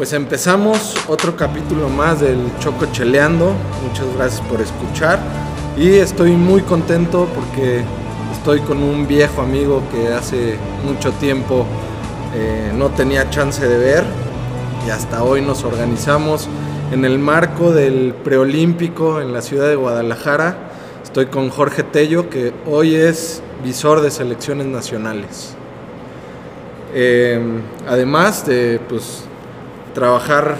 pues empezamos otro capítulo más del Choco Cheleando. Muchas gracias por escuchar. Y estoy muy contento porque estoy con un viejo amigo que hace mucho tiempo eh, no tenía chance de ver. Y hasta hoy nos organizamos en el marco del preolímpico en la ciudad de Guadalajara. Estoy con Jorge Tello, que hoy es visor de selecciones nacionales. Eh, además de pues, trabajar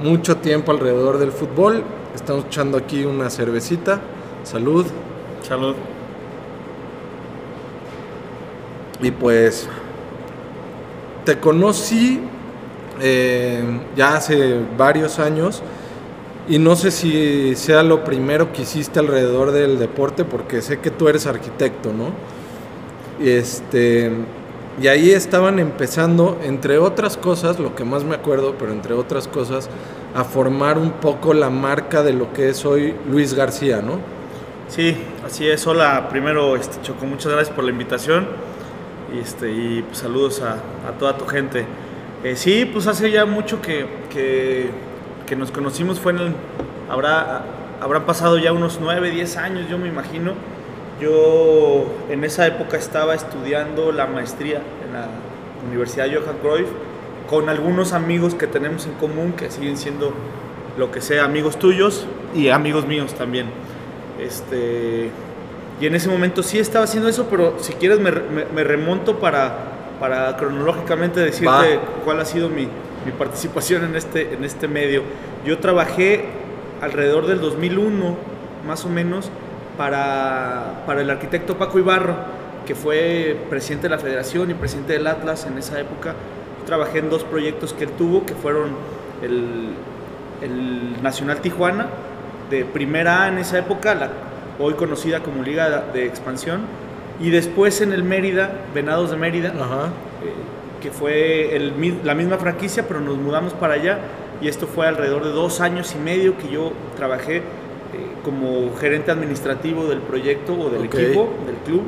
mucho tiempo alrededor del fútbol. Estamos echando aquí una cervecita. Salud. Salud. Y pues te conocí eh, ya hace varios años y no sé si sea lo primero que hiciste alrededor del deporte porque sé que tú eres arquitecto, ¿no? Este, y ahí estaban empezando, entre otras cosas, lo que más me acuerdo, pero entre otras cosas, a formar un poco la marca de lo que es hoy Luis García, ¿no? Sí, así es. Hola, primero este, Choco, muchas gracias por la invitación y, este, y pues, saludos a, a, toda tu gente. Eh, sí, pues hace ya mucho que, que, que, nos conocimos, fue en el, habrá, habrán pasado ya unos 9, 10 años, yo me imagino yo en esa época estaba estudiando la maestría en la Universidad Johan Cruyff con algunos amigos que tenemos en común que siguen siendo lo que sea amigos tuyos y amigos míos también. Este, y en ese momento sí estaba haciendo eso, pero si quieres me, me, me remonto para, para cronológicamente decirte Va. cuál ha sido mi, mi, participación en este, en este medio. Yo trabajé alrededor del 2001, más o menos, para, para el arquitecto Paco Ibarro, que fue presidente de la federación y presidente del Atlas en esa época. Trabajé en dos proyectos que él tuvo, que fueron el, el Nacional Tijuana, de primera A en esa época, la, hoy conocida como Liga de Expansión, y después en el Mérida, Venados de Mérida, eh, que fue el, la misma franquicia, pero nos mudamos para allá, y esto fue alrededor de dos años y medio que yo trabajé como gerente administrativo del proyecto o del okay. equipo, del club.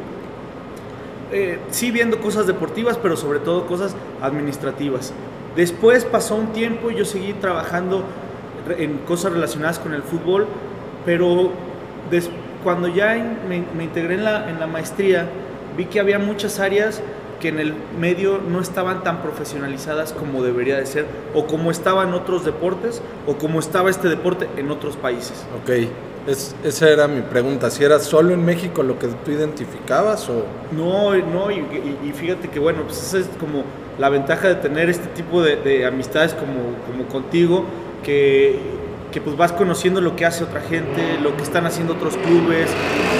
Eh, sí viendo cosas deportivas, pero sobre todo cosas administrativas. Después pasó un tiempo y yo seguí trabajando en cosas relacionadas con el fútbol, pero des, cuando ya en, me, me, integré en la, en la maestría, vi que había muchas áreas que en el medio no estaban tan profesionalizadas como debería de ser, o como estaban otros deportes, o como estaba este deporte en otros países. Ok. Es, esa era mi pregunta, si era solo en México lo que tú identificabas o... No, no, y, y, y fíjate que bueno, pues esa es como la ventaja de tener este tipo de, de amistades como, como contigo, que, que, pues vas conociendo lo que hace otra gente, lo que están haciendo otros clubes.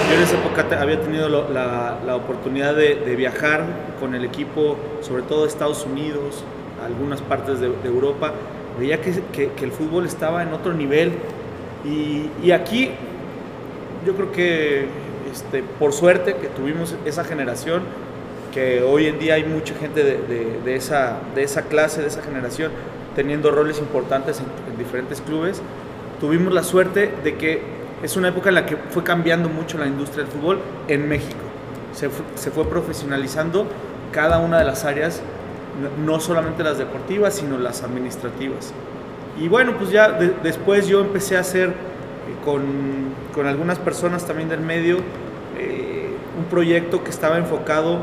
Yo en esa época había tenido la, la, oportunidad de, de, viajar con el equipo, sobre todo de Estados Unidos, algunas partes de, Europa. Veía que, que el fútbol estaba en otro nivel, y, y, aquí yo creo que este, por suerte que tuvimos esa generación, que hoy en día hay mucha gente de, de, de esa, de esa clase, de esa generación, teniendo roles importantes en, en, diferentes clubes, tuvimos la suerte de que es una época en la que fue cambiando mucho la industria del fútbol en México. Se, se fue profesionalizando cada una de las áreas, no solamente las deportivas, sino las administrativas. Y bueno, pues ya de, después yo empecé a hacer eh, con, con, algunas personas también del medio eh, un proyecto que estaba enfocado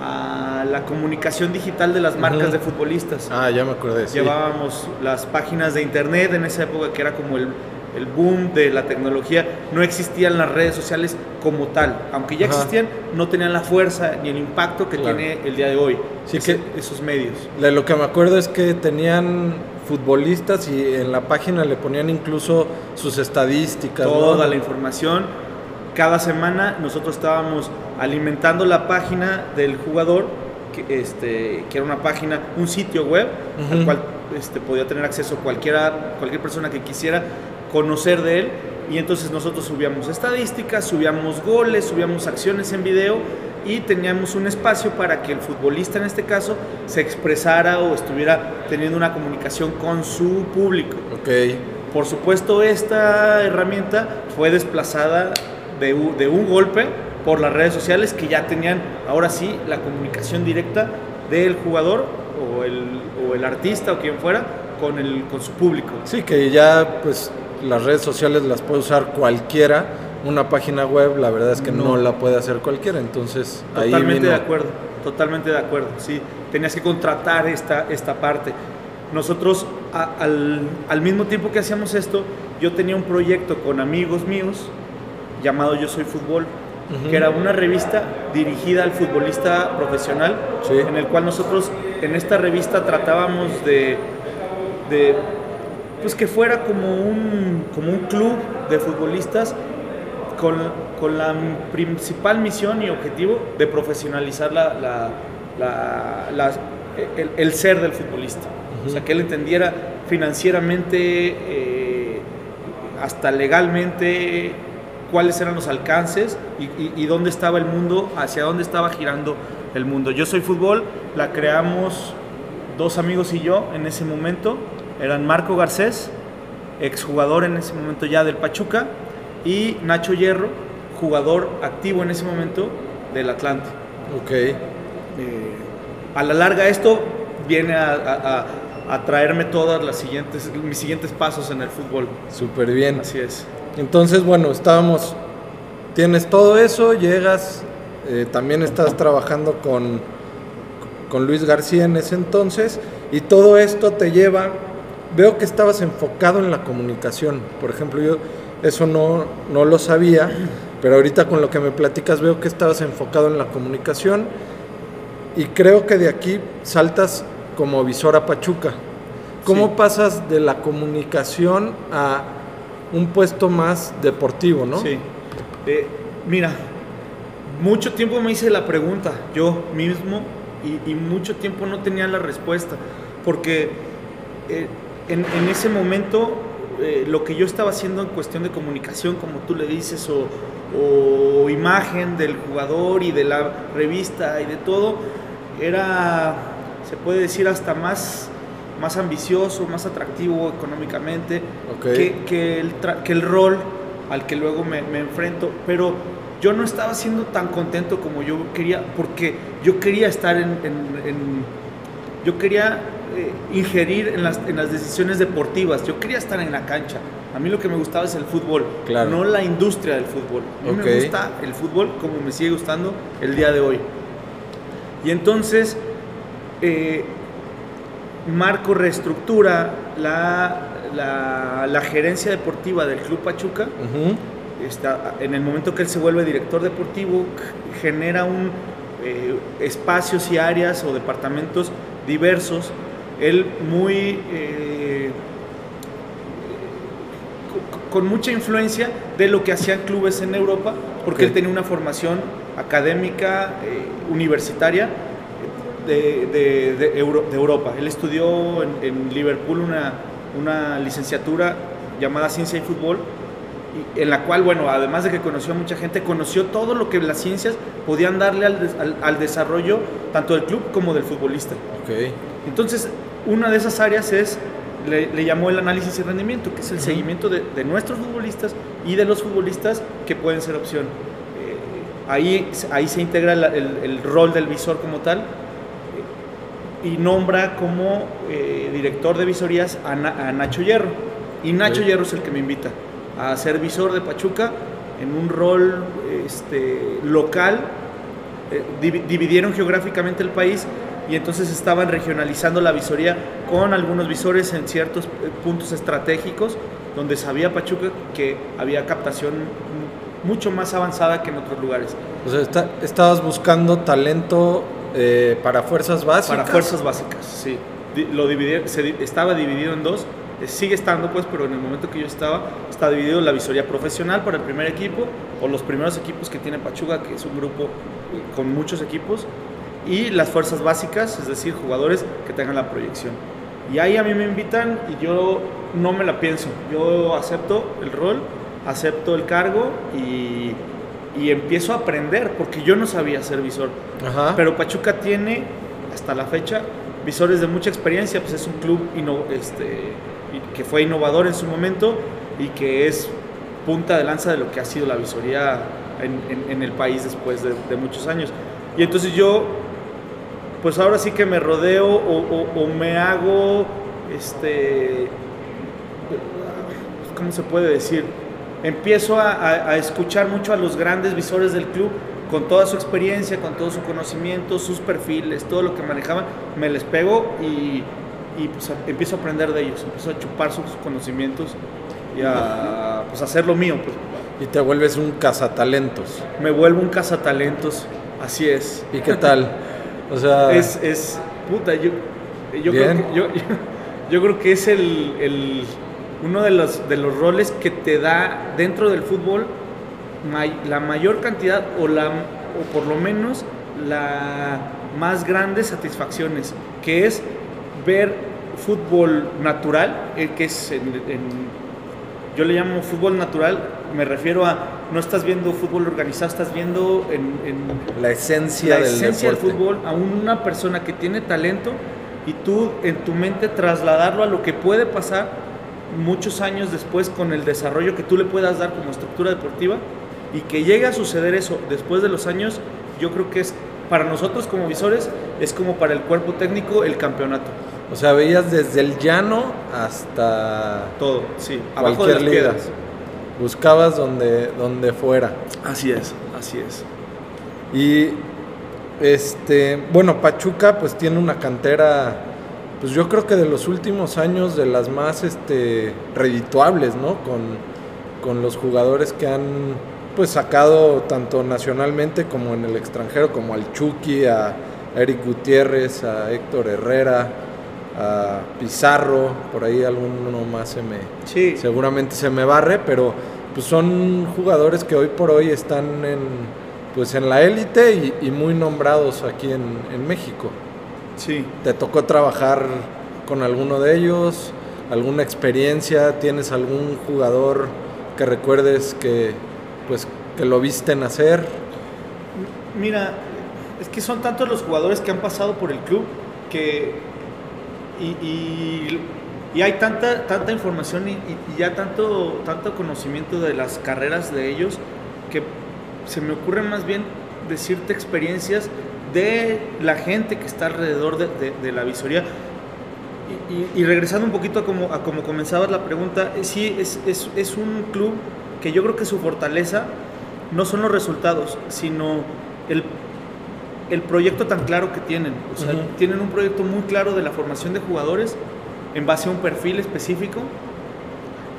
a la comunicación digital de las marcas uh -huh. de futbolistas. Ah, ya me acordé. Sí. Llevábamos las páginas de internet en esa época que era como el, el boom de la tecnología. No existían las redes sociales como tal. Aunque ya Ajá. existían, no tenían la fuerza ni el impacto que claro. tiene el día de hoy. Sí ese, que esos medios. De lo que me acuerdo es que tenían futbolistas y en la página le ponían incluso sus estadísticas. Toda ¿no? la información. Cada semana nosotros estábamos alimentando la página del jugador, que, este, que era una página, un sitio web, uh -huh. al cual este, podía tener acceso cualquiera, cualquier persona que quisiera conocer de él. Y entonces nosotros subíamos estadísticas, subíamos goles, subíamos acciones en video y teníamos un espacio para que el futbolista en este caso se expresara o estuviera teniendo una comunicación con su público. Okay. Por supuesto, esta herramienta fue desplazada de, de un golpe por las redes sociales que ya tenían ahora sí la comunicación directa del jugador o el, o el artista o quien fuera con, el, con su público. Sí, que ya pues las redes sociales las puede usar cualquiera. Una página web, la verdad es que no, la puede hacer cualquiera. Entonces, totalmente de acuerdo, totalmente de acuerdo. Sí, tenías que contratar esta, esta parte. Nosotros, al, al mismo tiempo que hacíamos esto, yo tenía un proyecto con amigos míos llamado Yo Soy Fútbol, que era una revista dirigida al futbolista profesional, en el cual nosotros en esta revista tratábamos de, de, pues que fuera como un, como un club de futbolistas con, con la principal misión y objetivo de profesionalizar la, la, el, el, ser del futbolista. O sea, que él entendiera financieramente, eh, hasta legalmente, cuáles eran los alcances y, dónde estaba el mundo, hacia dónde estaba girando el mundo. Yo soy fútbol, la creamos dos amigos y yo en ese momento, eran Marco Garcés, exjugador en ese momento ya del Pachuca, y Nacho Hierro, jugador activo en ese momento del Atlante. Ok. Eh, a la larga esto viene a, a, traerme todas las siguientes, mis siguientes pasos en el fútbol. Súper bien. Así es. Entonces, bueno, estábamos, tienes todo eso, llegas, eh, también estás trabajando con, con Luis García en ese entonces, y todo esto te lleva, veo que estabas enfocado en la comunicación, por ejemplo, yo eso no, no lo sabía, pero ahorita con lo que me platicas veo que estabas enfocado en la comunicación, y creo que de aquí saltas como visor a Pachuca. ¿Cómo pasas de la comunicación a un puesto más deportivo, ¿no? Sí. Eh, mira, mucho tiempo me hice la pregunta, yo mismo, y, mucho tiempo no tenía la respuesta, porque eh, en, ese momento eh, lo que yo estaba haciendo en cuestión de comunicación, como tú le dices, o, o, imagen del jugador y de la revista y de todo, era, se puede decir, hasta más más ambicioso, más atractivo económicamente que, el que, el rol al que luego me, enfrento. Pero yo no estaba siendo tan contento como yo quería, porque yo quería estar en... yo quería eh, ingerir en las, en las, decisiones deportivas, yo quería estar en la cancha. A mí lo que me gustaba es el fútbol, no la industria del fútbol. A mí me gusta el fútbol como me sigue gustando el día de hoy. Y entonces... Eh, Marco reestructura la, la, gerencia deportiva del Club Pachuca. Está, en el momento que él se vuelve director deportivo, genera un, eh, espacios y áreas o departamentos diversos. Él muy... Eh, con mucha influencia de lo que hacían clubes en Europa, porque él tenía una formación académica, eh, universitaria, de, de, Europa. Él estudió en, Liverpool una, una, licenciatura llamada Ciencia y Fútbol, en la cual, bueno, además de que conoció a mucha gente, conoció todo lo que las ciencias podían darle al, al, desarrollo tanto del club como del futbolista. Okay. Entonces, una de esas áreas es, le, llamó el análisis y rendimiento, que es el seguimiento de, de, nuestros futbolistas y de los futbolistas que pueden ser opción. Eh, ahí, ahí se integra el, el, rol del visor como tal, y nombra como eh, director de visorías a, Nacho Hierro. Y Nacho Hierro es el que me invita a ser visor de Pachuca en un rol este, local. Eh, dividieron geográficamente el país y entonces estaban regionalizando la visoría con algunos visores en ciertos eh, puntos estratégicos donde sabía Pachuca que había captación mucho más avanzada que en otros lugares. O sea, estabas buscando talento eh, para fuerzas básicas. Para fuerzas básicas, sí. Lo se, estaba dividido en dos, eh, sigue estando pues, pero en el momento que yo estaba, está dividido la visoría profesional para el primer equipo, o los primeros equipos que tiene Pachuga, que es un grupo con muchos equipos, y las fuerzas básicas, es decir, jugadores que tengan la proyección. Y ahí a mí me invitan y yo no me la pienso, yo acepto el rol, acepto el cargo y y empiezo a aprender, porque yo no sabía ser visor. Pero Pachuca tiene, hasta la fecha, visores de mucha experiencia, pues es un club este, que fue innovador en su momento y que es punta de lanza de lo que ha sido la visoría en, el país después de, muchos años. Y entonces yo, pues ahora sí que me rodeo o, me hago este, ¿cómo se puede decir? Empiezo a, a escuchar mucho a los grandes visores del club con toda su experiencia, con todo su conocimiento, sus perfiles, todo lo que manejaban, me les pego y, y pues empiezo a aprender de ellos, empiezo a chupar sus conocimientos y a pues, hacer lo mío. Pues. Y te vuelves un cazatalentos. Me vuelvo un cazatalentos, así es. ¿Y qué tal? O sea... Es, es puta, yo, yo, creo, que, yo, yo creo que es el, el, uno de los, de los roles que te da dentro del fútbol la mayor cantidad o, la, o por lo menos la más grandes satisfacciones, que es ver fútbol natural, el que es yo le llamo fútbol natural, me refiero a no estás viendo fútbol organizado, estás viendo en, la esencia, la esencia del fútbol a una persona que tiene talento y tú en tu mente trasladarlo a lo que puede pasar muchos años después con el desarrollo que tú le puedas dar como estructura deportiva y que llegue a suceder eso después de los años, yo creo que es para nosotros como visores, es como para el cuerpo técnico el campeonato. O sea, veías desde el llano hasta todo, sí, abajo de las piedras. Buscabas donde, donde fuera. Así es, así es. Y este, bueno, Pachuca pues tiene una cantera pues yo creo que de los últimos años de las más este redituables, ¿no? Con, con los jugadores que han pues sacado tanto nacionalmente como en el extranjero, como al Chucky, a Eric Gutiérrez, a Héctor Herrera, Pizarro, por ahí alguno más se me sí. seguramente se me barre, pero pues son jugadores que hoy por hoy están en pues en la élite y, muy nombrados aquí en, en México. Sí. ¿Te tocó trabajar con alguno de ellos? ¿Alguna experiencia? ¿Tienes algún jugador que recuerdes que pues que lo viste nacer? Mira, es que son tantos los jugadores que han pasado por el club que y, hay tanta, tanta información y, ya tanto, tanto conocimiento de las carreras de ellos que se me ocurre más bien decirte experiencias de la gente que está alrededor de, la visoría. Y, regresando un poquito a como, a como comenzabas la pregunta, sí, es, es, es un club que yo creo que su fortaleza no son los resultados, sino el, el proyecto tan claro que tienen. O sea, tienen un proyecto muy claro de la formación de jugadores en base a un perfil específico,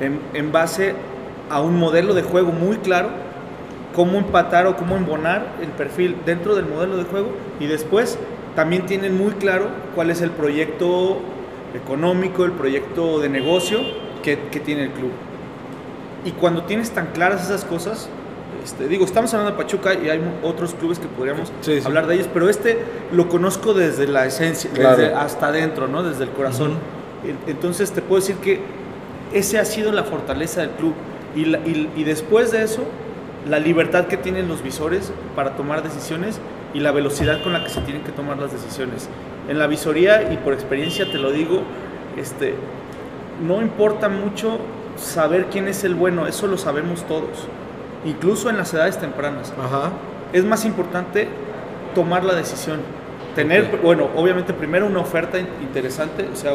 en, en base a un modelo de juego muy claro, cómo empatar o cómo embonar el perfil dentro del modelo de juego y después también tienen muy claro cuál es el proyecto económico, el proyecto de negocio que, que tiene el club. Y cuando tienes tan claras esas cosas, este, digo, estamos hablando de Pachuca y hay otros clubes que podríamos hablar de ellos, pero este lo conozco desde la esencia, desde hasta adentro, ¿no? Desde el corazón. Entonces te puedo decir que ese ha sido la fortaleza del club. Y, y, después de eso, la libertad que tienen los visores para tomar decisiones y la velocidad con la que se tienen que tomar las decisiones. En la visoría, y por experiencia te lo digo, este, no importa mucho saber quién es el bueno, eso lo sabemos todos, incluso en las edades tempranas. Es más importante tomar la decisión, tener, bueno, obviamente primero una oferta interesante, o sea,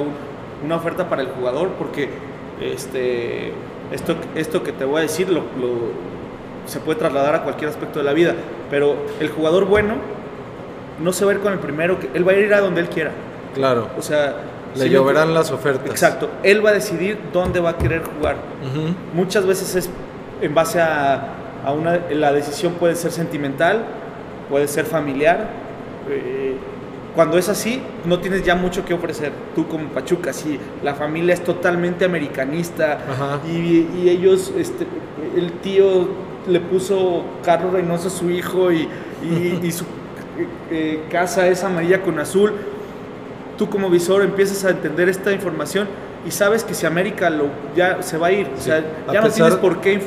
una oferta para el jugador, porque este, esto, esto que te voy a decir lo, se puede trasladar a cualquier aspecto de la vida, pero el jugador bueno no se va a ir con el primero, que él va a ir a donde él quiera. Claro. O sea, le lloverán las ofertas. Exacto. Él va a decidir dónde va a querer jugar. Muchas veces es en base a, a, una... La decisión puede ser sentimental, puede ser familiar. Eh, cuando es así, no tienes ya mucho que ofrecer. Tú como Pachuca, si la familia es totalmente americanista y, y, ellos, este, el tío le puso Carlos Reynoso a su hijo y, y su eh, casa es amarilla con azul tú como visor empiezas a entender esta información y sabes que si América lo, ya se va a ir, o sea, ya no tienes por qué.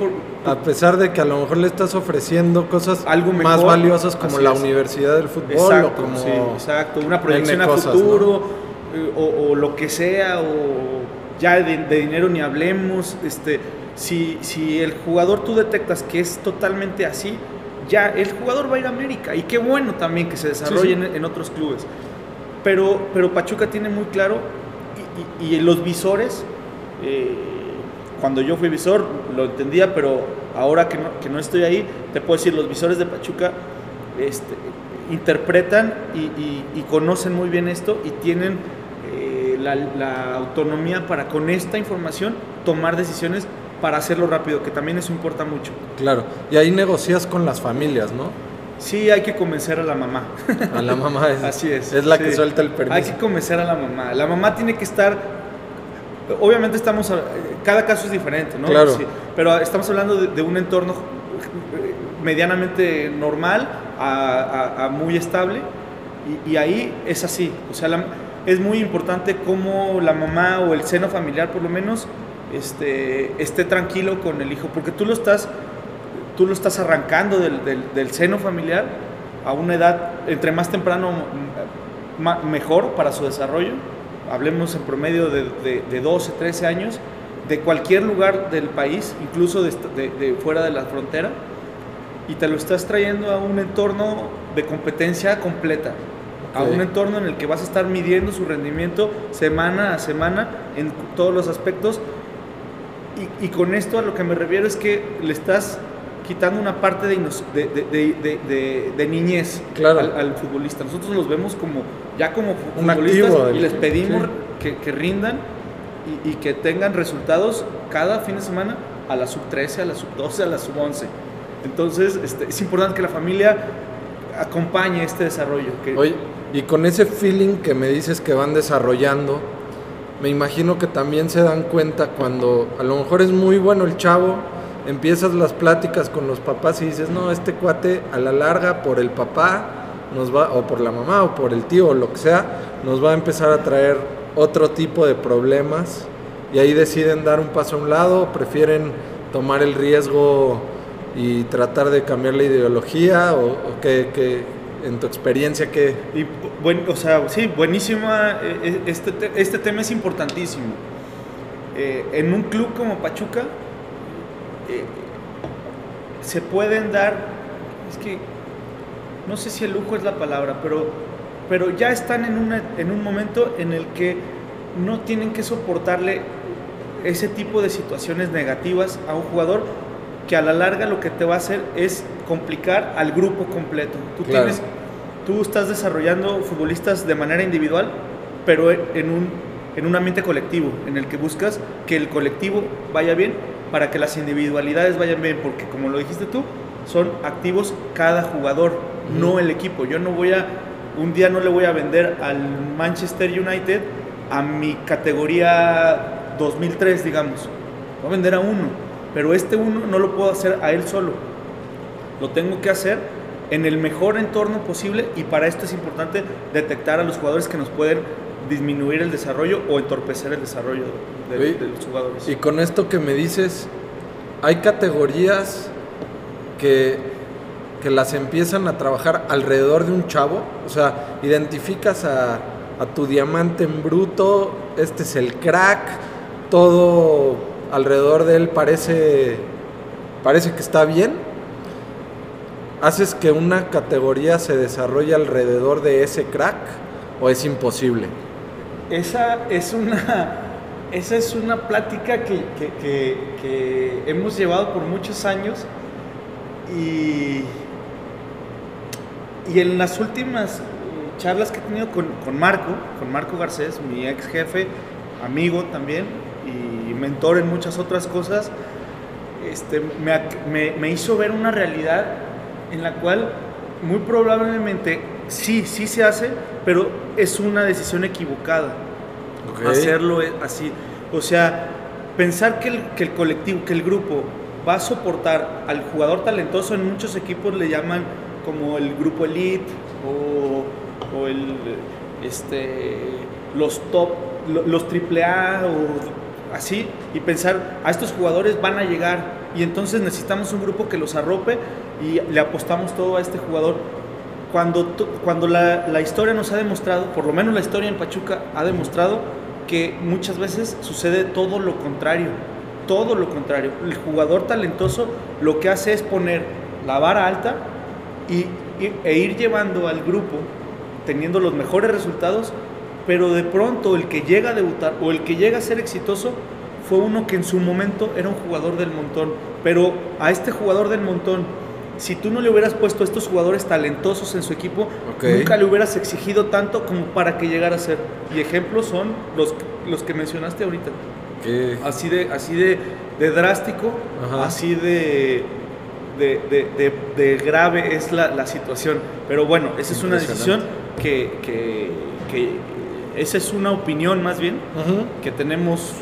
A pesar de que a lo mejor le estás ofreciendo cosas Algo más valiosas como la universidad del fútbol exacto, o como... Sí, exacto, una proyección a futuro eh, o, lo que sea, o ya de, dinero ni hablemos, este, si, si el jugador tú detectas que es totalmente así, ya el jugador va a ir a América y qué bueno también que se desarrolle en, en otros clubes. Pero, pero Pachuca tiene muy claro y, los visores, eh, cuando yo fui visor lo entendía, pero ahora que no, que no, estoy ahí, te puedo decir, los visores de Pachuca este, interpretan y, conocen muy bien esto y tienen eh, la, autonomía para con esta información tomar decisiones para hacerlo rápido, que también eso importa mucho. Claro, y ahí negocias con las familias, ¿no? Sí, hay que convencer a la mamá. A la mamá es, Así es. Es la que suelta el permiso. Hay que convencer a la mamá. La mamá tiene que estar. Obviamente estamos. Cada caso es diferente, ¿no? Claro. pero estamos hablando de, un entorno medianamente normal a, muy estable. Y, ahí es así. O sea, es muy importante cómo la mamá o el seno familiar, por lo menos, este, esté tranquilo con el hijo. Porque tú lo estás tú lo estás arrancando del, seno familiar a una edad, entre más temprano, mejor para su desarrollo. Hablemos en promedio de, de, 12, 13 años, de cualquier lugar del país, incluso de, fuera de la frontera, y te lo estás trayendo a un entorno de competencia completa, a un entorno en el que vas a estar midiendo su rendimiento semana a semana en todos los aspectos. Y, y con esto a lo que me refiero es que le estás quitando una parte de, de, de, niñez al, futbolista. Nosotros los vemos como ya como futbolistas y les pedimos que, rindan y, que tengan resultados cada fin de semana a la sub 13, a la sub 12, a la sub 11. Entonces este, es importante que la familia acompañe este desarrollo. Oye, y con ese feeling que me dices que van desarrollando, me imagino que también se dan cuenta cuando a lo mejor es muy bueno el chavo, empiezas las pláticas con los papás y dices, no, este cuate a la larga por el papá nos va, o por la mamá o por el tío o lo que sea, nos va a empezar a traer otro tipo de problemas y ahí deciden dar un paso a un lado, prefieren tomar el riesgo y tratar de cambiar la ideología o, que, en tu experiencia que... Y, bueno, o sea, sí, buenísima, eh, eh, este, este tema es importantísimo. Eh, en un club como Pachuca, eh, se pueden dar, es que no sé si el lujo es la palabra, pero, pero ya están en, una, en un momento en el que no tienen que soportarle ese tipo de situaciones negativas a un jugador que a la larga lo que te va a hacer es complicar al grupo completo. Tú, tienes, tú estás desarrollando futbolistas de manera individual, pero en un, en un ambiente colectivo, en el que buscas que el colectivo vaya bien para que las individualidades vayan bien, porque como lo dijiste tú, son activos cada jugador, no el equipo. Yo no voy a, un día no le voy a vender al Manchester United a mi categoría 2003, digamos. Voy a vender a uno, pero este uno no lo puedo hacer a él solo. Lo tengo que hacer en el mejor entorno posible y para esto es importante detectar a los jugadores que nos pueden disminuir el desarrollo o entorpecer el desarrollo de, los jugadores. Y con esto que me dices, hay categorías que, que las empiezan a trabajar alrededor de un chavo, o sea, identificas a, a tu diamante en bruto, este es el crack, todo alrededor de él parece, parece que está bien, haces que una categoría se desarrolle alrededor de ese crack o es imposible esa es una, esa es una plática que, hemos llevado por muchos años y, y en las últimas charlas que he tenido con, Marco, con Marco Garcés, mi ex jefe, amigo también y mentor en muchas otras cosas, este, me, me hizo ver una realidad en la cual muy probablemente sí, sí se hace, pero es una decisión equivocada. Hacerlo así. O sea, pensar que el, que el colectivo, que el grupo va a soportar al jugador talentoso, en muchos equipos le llaman como el grupo elite o, o el, este, los top, los triple A o así, y pensar, a estos jugadores van a llegar y entonces necesitamos un grupo que los arrope y le apostamos todo a este jugador cuando, cuando la, historia nos ha demostrado, por lo menos la historia en Pachuca ha demostrado que muchas veces sucede todo lo contrario, todo lo contrario. El jugador talentoso lo que hace es poner la vara alta y, e ir llevando al grupo, teniendo los mejores resultados, pero de pronto el que llega a debutar o el que llega a ser exitoso fue uno que en su momento era un jugador del montón. Pero a este jugador del montón, si tú no le hubieras puesto a estos jugadores talentosos en su equipo, Ok. nunca le hubieras exigido tanto como para que llegara a ser. Y ejemplos son los, los que mencionaste ahorita. Que- Así de, así de, de drástico, Ajá. así de, de, de- de- grave es la, la situación. Pero bueno, esa es una decisión que, que, que- esa es una opinión más bien Ujú. que tenemos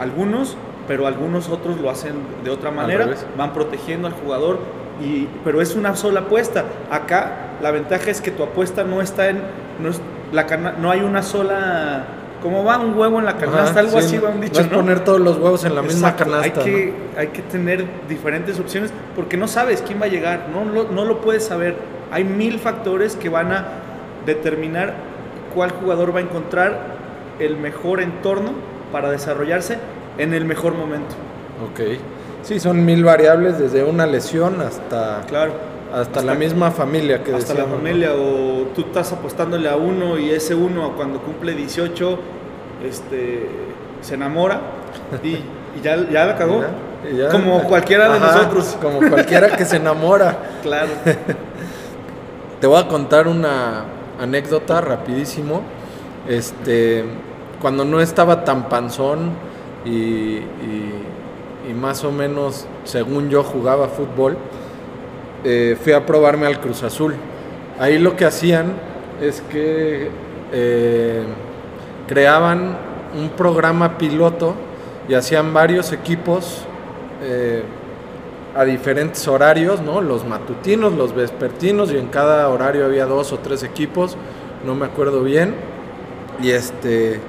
algunos, pero algunos otros lo hacen de otra manera, van protegiendo al jugador, y, pero es una sola apuesta. Acá la ventaja es que tu apuesta no está en, no, es- la cana- no hay una sola, como va un huevo en la canasta, Ajá, algo sí, así va un no dicho, es ¿no? poner todos los huevos en la misma canasta. Hay que, hay que tener diferentes opciones porque no sabes quién va a llegar, no lo, no lo puedes saber. Hay mil factores que van a determinar cuál jugador va a encontrar el mejor entorno para desarrollarse en el mejor momento. Ok. Sí, son mil variables desde una lesión hasta, Claro. hasta, la misma familia que hasta la familia o tú estás apostándole a uno y ese uno cuando cumple 18 este, se enamora y, y ya, ya la cagó. Ya- Como cualquiera de Ajá, nosotros. Como cualquiera que se enamora. Claro. Te voy a contar una anécdota rapidísimo. Este, cuando no estaba tan panzón y, y- y más o menos, según yo, jugaba fútbol, eh, fui a probarme al Cruz Azul. Ahí lo que hacían es que eh, creaban un programa piloto y hacían varios equipos eh, a diferentes horarios, ¿no? Los matutinos, los vespertinos, y en cada horario había dos o tres equipos, no me acuerdo bien. Y este.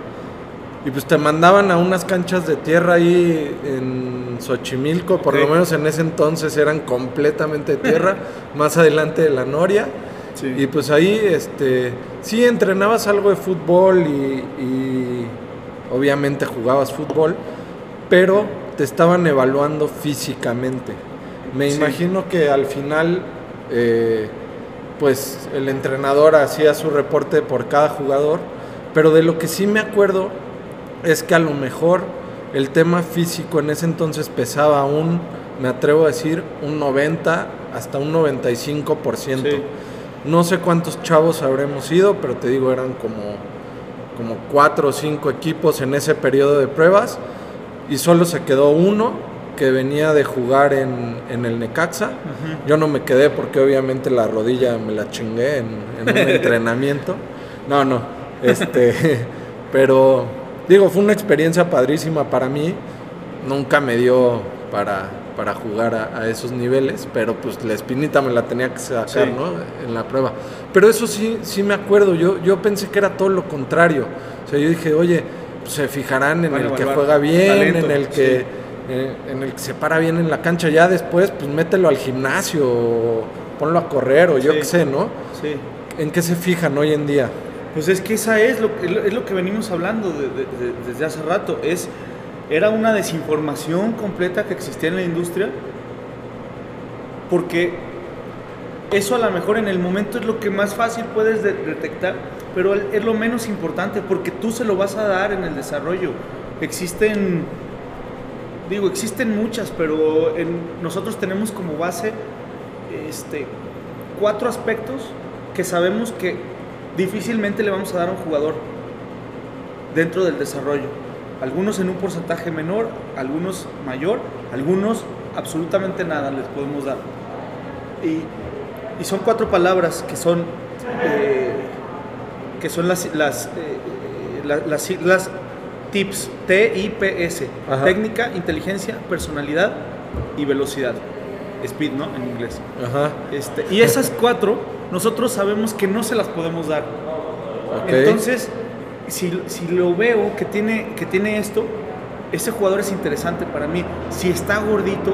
Y pues te mandaban a unas canchas de tierra ahí en Xochimilco, por lo menos en ese entonces eran completamente de tierra, más adelante de la Noria. Sí. Y pues ahí, este, sí entrenabas algo de fútbol y, y obviamente jugabas fútbol, pero te estaban evaluando físicamente. Me Sí. imagino que al final, eh, pues el entrenador hacía su reporte por cada jugador, pero de lo que sí me acuerdo es que a lo mejor el tema físico en ese entonces pesaba un, me atrevo a decir, un 90 hasta un 95%. Sí. No sé cuántos chavos habremos ido, pero te digo, eran como, como cuatro o cinco equipos en ese periodo de pruebas y solo se quedó uno que venía de jugar en, en el Necaxa. Yo no me quedé porque obviamente la rodilla me la chingué en, en un entrenamiento. No, no. Este, pero digo, fue una experiencia padrísima para mí. Nunca me dio para, para jugar a, a esos niveles, pero pues la espinita me la tenía que sacar, Sí. ¿no? En la prueba. Pero eso sí, sí me acuerdo. Yo, yo pensé que era todo lo contrario. O sea, yo dije, oye, pues, se fijarán en el que juega bien, talento, en el que sí. eh, en el que se para bien en la cancha. Ya después, pues mételo al gimnasio, o ponlo a correr, o yo Sí. qué sé, ¿no? Sí. ¿En qué se fijan hoy en día? Pues es que esa es lo, que- es lo que venimos hablando de- de- de- desde hace rato. Es, era una desinformación completa que existía en la industria porque eso a lo mejor en el momento es lo que más fácil puedes de- detectar, pero es lo menos importante porque tú se lo vas a dar en el desarrollo. Existen, digo, existen muchas, pero nosotros tenemos como base este, cuatro aspectos que sabemos que difícilmente le vamos a dar a un jugador dentro del desarrollo. Algunos en un porcentaje menor, algunos mayor, algunos absolutamente nada les podemos dar. Y, y son cuatro palabras que son, eh, que son las, las, eh, la- las siglas TIPS, T-I-P-S, técnica, inteligencia, personalidad y velocidad. Speed, ¿no? En inglés. Ajá. Este, y esas cuatro, nosotros sabemos que no se las podemos dar. Ok. Entonces, si, si lo veo que tiene, que tiene esto, ese jugador es interesante para mí. Si está gordito,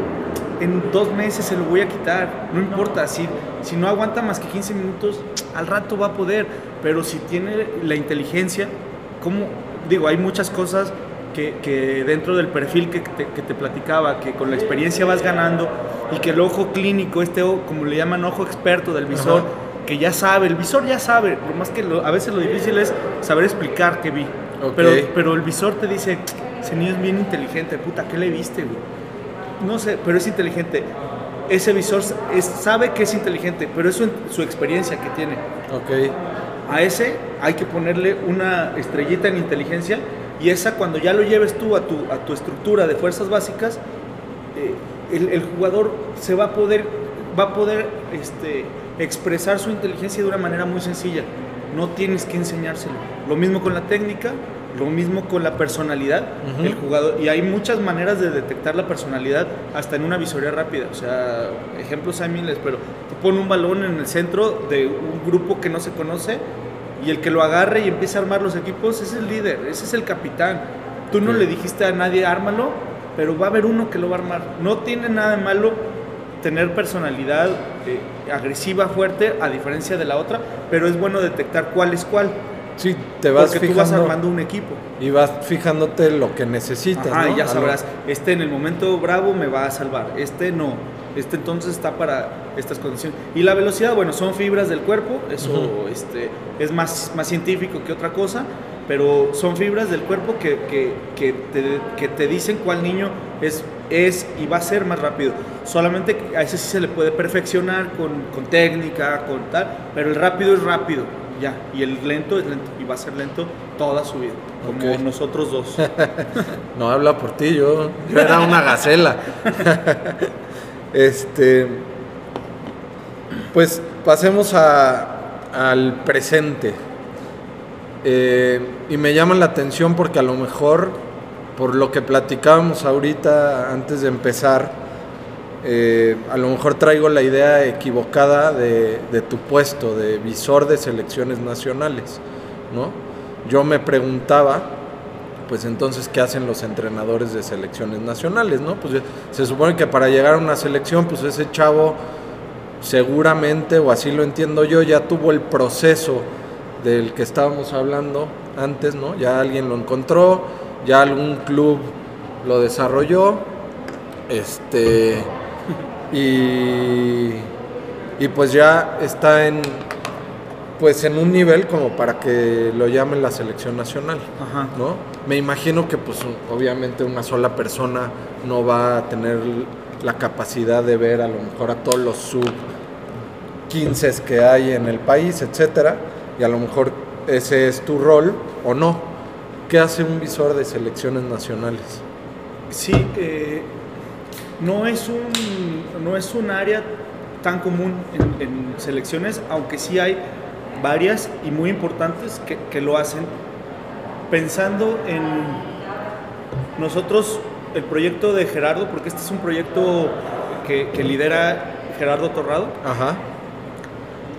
en dos meses se lo voy a quitar. No importa, si, si no aguanta más que 15 minutos, al rato va a poder. Pero si tiene la inteligencia, como digo, hay muchas cosas que, que dentro del perfil que te, que te platicaba, que con la experiencia vas ganando y que el ojo clínico, este como le llaman ojo experto del visor, Ajá. Que ya sabe, el visor ya sabe, lo más que a veces lo difícil es saber explicar qué vi. Pero, pero el visor te dice, ese niño es bien inteligente, puta, ¿qué le viste, güey? No sé, pero es inteligente. Ese visor es, sabe que es inteligente, pero es su, experiencia que tiene. Ok. A ese hay que ponerle una estrellita en inteligencia y esa cuando ya lo lleves tú a tu, a tu estructura de fuerzas básicas, eh, el, el, jugador se va a poder, va a poder este, expresar su inteligencia de una manera muy sencilla. No tienes que enseñárselo. Lo mismo con la técnica, lo mismo con la personalidad del jugador. Y hay muchas maneras de detectar la personalidad hasta en una visoría rápida. O sea, ejemplos hay miles, pero tú pones un balón en el centro de un grupo que no se conoce y el que lo agarre y empiece a armar los equipos es el líder, ese es el capitán. Tú no le dijiste a nadie ármalo, pero va a haber uno que lo va a armar. No tiene nada de malo tener personalidad eh, agresiva, fuerte, a diferencia de la otra, pero es bueno detectar cuál es cuál. Sí, te vas Porque tú vas armando un equipo. Y vas fijándote lo que necesitas. Ah, y ya sabrás, este en el momento bravo me va a salvar, este no, este entonces está para estas condiciones. Y la velocidad, bueno, son fibras del cuerpo, eso este, es más, más científico que otra cosa, pero son fibras del cuerpo que, que, que, te, que te dicen cuál niño es, es y va a ser más rápido. Solamente a ese sí se le puede perfeccionar con, con técnica, con tal, pero el rápido es rápido ya. Y el lento es lento y va a ser lento toda su vida, como nosotros dos. no habla por ti, yo, yo era una gacela. este, pues pasemos al presente. Eh, y me llama la atención porque a lo mejor, por lo que platicábamos ahorita antes de empezar, eh, a lo mejor traigo la idea equivocada de, tu puesto de visor de selecciones nacionales, ¿no? Yo me preguntaba, pues entonces, ¿qué hacen los entrenadores de selecciones nacionales, no? Pues se supone que para llegar a una selección, pues ese chavo seguramente, o así lo entiendo yo, ya tuvo el proceso del que estábamos hablando antes, ¿no? Ya alguien lo encontró, ya algún club lo desarrolló, este y, y pues ya está en pues en un nivel como para que lo llamen la selección nacional, ¿no? Me imagino que pues obviamente una sola persona no va a tener la capacidad de ver a lo mejor a todos los sub 15 que hay en el país, etcétera, y a lo mejor ese es tu rol o no. ¿Qué hace un visor de selecciones nacionales? Sí, eh, no es un, no es un área tan común en, selecciones, aunque sí hay varias y muy importantes que, lo hacen pensando en nosotros, el proyecto de Gerardo, porque este es un proyecto que, lidera Gerardo Torrado. Ajá.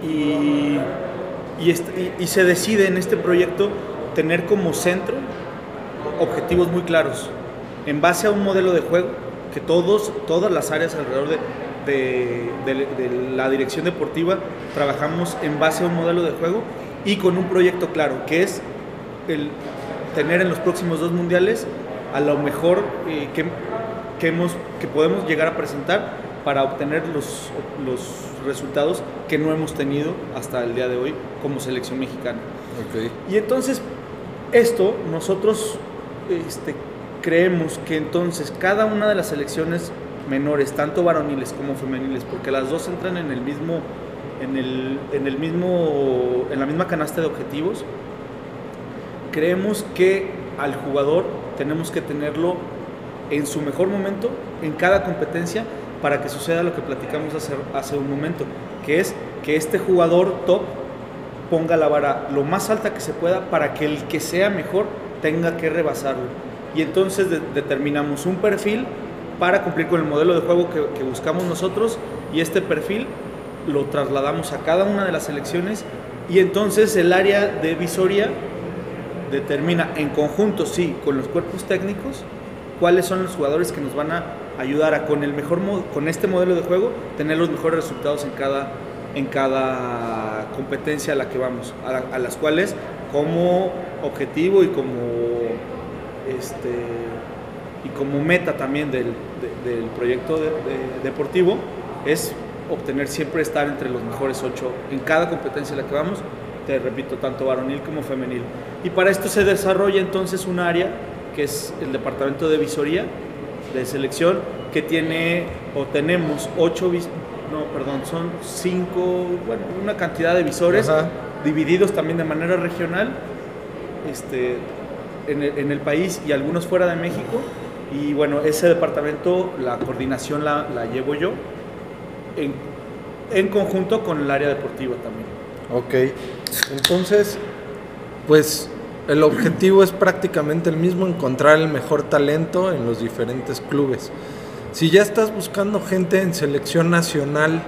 Y, y, se decide en este proyecto tener como centro objetivos muy claros, en base a un modelo de juego que todos, todas las áreas alrededor de, de, la dirección deportiva trabajamos en base a un modelo de juego y con un proyecto claro, que es el tener en los próximos dos mundiales a lo mejor eh, que, que, hemos, que podemos llegar a presentar para obtener los, los resultados que no hemos tenido hasta el día de hoy como selección mexicana. Y entonces, esto nosotros este, creemos que entonces cada una de las selecciones menores, tanto varoniles como femeniles, porque las dos entran en el mismo, en el, mismo, en la misma canasta de objetivos, creemos que al jugador tenemos que tenerlo en su mejor momento, en cada competencia, para que suceda lo que platicamos hace, hace un momento, que es que este jugador top ponga la vara lo más alta que se pueda para que el que sea mejor tenga que rebasarlo. Y entonces determinamos un perfil para cumplir con el modelo de juego que, buscamos nosotros y este perfil lo trasladamos a cada una de las selecciones y entonces el área de visoria determina en conjunto, sí, con los cuerpos técnicos, cuáles son los jugadores que nos van a ayudar a con el mejor con este modelo de juego tener los mejores resultados en cada en cada competencia a la que vamos, a las cuales como objetivo y como este, y como meta también del, proyecto deportivo es obtener siempre estar entre los mejores ocho en cada competencia en la que vamos, te repito, tanto varonil como femenil. Y para esto se desarrolla entonces un área que es el departamento de visoría de selección que tiene o tenemos ocho no, perdón, son cinco, bueno, una cantidad de visores divididos también de manera regional este, en, el, en el país y algunos fuera de México y bueno, ese departamento, la coordinación la, la llevo yo en, en, conjunto con el área deportiva también. Ok, entonces, pues el objetivo es prácticamente el mismo, encontrar el mejor talento en los diferentes clubes. Si ya estás buscando gente en selección nacional,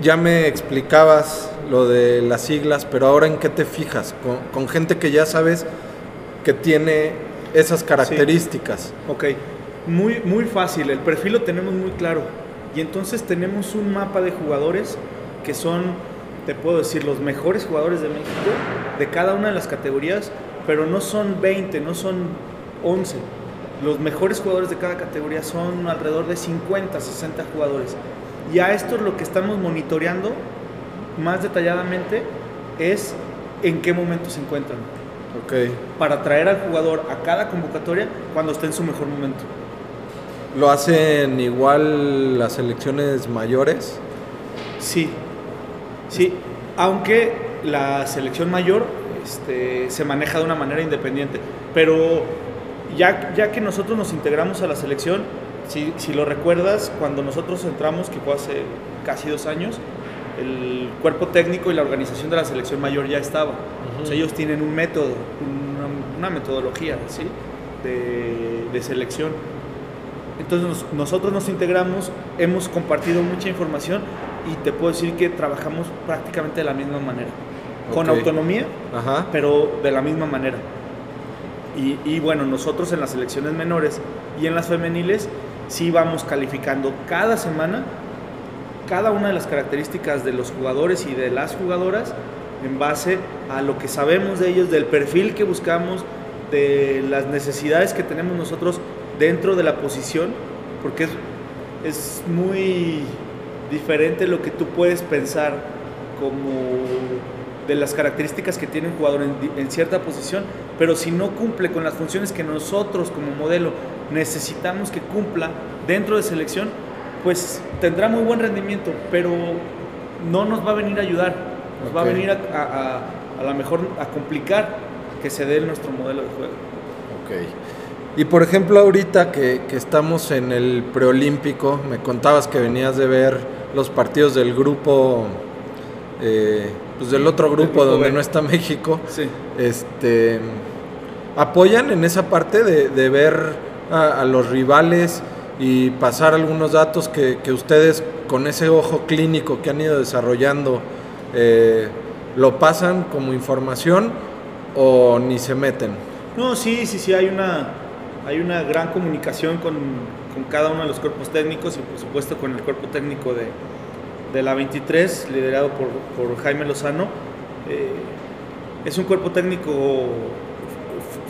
ya me explicabas lo de las siglas, pero ahora en qué te fijas? Con, con gente que ya sabes que tiene esas características. Ok, muy, muy fácil, el perfil lo tenemos muy claro. Y entonces tenemos un mapa de jugadores que son, te puedo decir, los mejores jugadores de México, de cada una de las categorías, pero no son 20, no son 11. Los mejores jugadores de cada categoría son alrededor de 50, 60 jugadores. Y a esto lo que estamos monitoreando más detalladamente es en qué momento se encuentran. Para traer al jugador a cada convocatoria cuando esté en su mejor momento. ¿Lo hacen igual las selecciones mayores? Sí, sí, aunque la selección mayor este, se maneja de una manera independiente, pero ya, ya que nosotros nos integramos a la selección, si, si lo recuerdas, cuando nosotros entramos, que fue hace casi dos años, el cuerpo técnico y la organización de la selección mayor ya estaba. ellos tienen un método, una, metodología ¿sí? de, selección. Entonces nosotros nos integramos, hemos compartido mucha información y te puedo decir que trabajamos prácticamente de la misma manera. Con autonomía, pero de la misma manera. Y, bueno, nosotros en las selecciones menores y en las femeniles sí vamos calificando cada semana cada una de las características de los jugadores y de las jugadoras en base a lo que sabemos de ellos, del perfil que buscamos, de las necesidades que tenemos nosotros dentro de la posición, porque es, es muy diferente lo que tú puedes pensar como de las características que tiene un jugador en, cierta posición, pero si no cumple con las funciones que nosotros como modelo necesitamos que cumpla dentro de selección, pues tendrá muy buen rendimiento, pero no nos va a venir a ayudar, nos va a venir a, a, a, lo mejor a complicar que se dé nuestro modelo de juego. Ok. Y por ejemplo, ahorita que, que, estamos en el preolímpico, me contabas que venías de ver los partidos del grupo, eh, pues del otro grupo, donde no está México. Sí. Este, ¿Apoyan en esa parte de, de ver a, los rivales? y pasar algunos datos que, que, ustedes con ese ojo clínico que han ido desarrollando eh, lo pasan como información o ni se meten? No, sí, sí, sí, hay una, hay una gran comunicación con, con cada uno de los cuerpos técnicos y por supuesto con el cuerpo técnico de, de la 23, liderado por, por Jaime Lozano. Eh, es un cuerpo técnico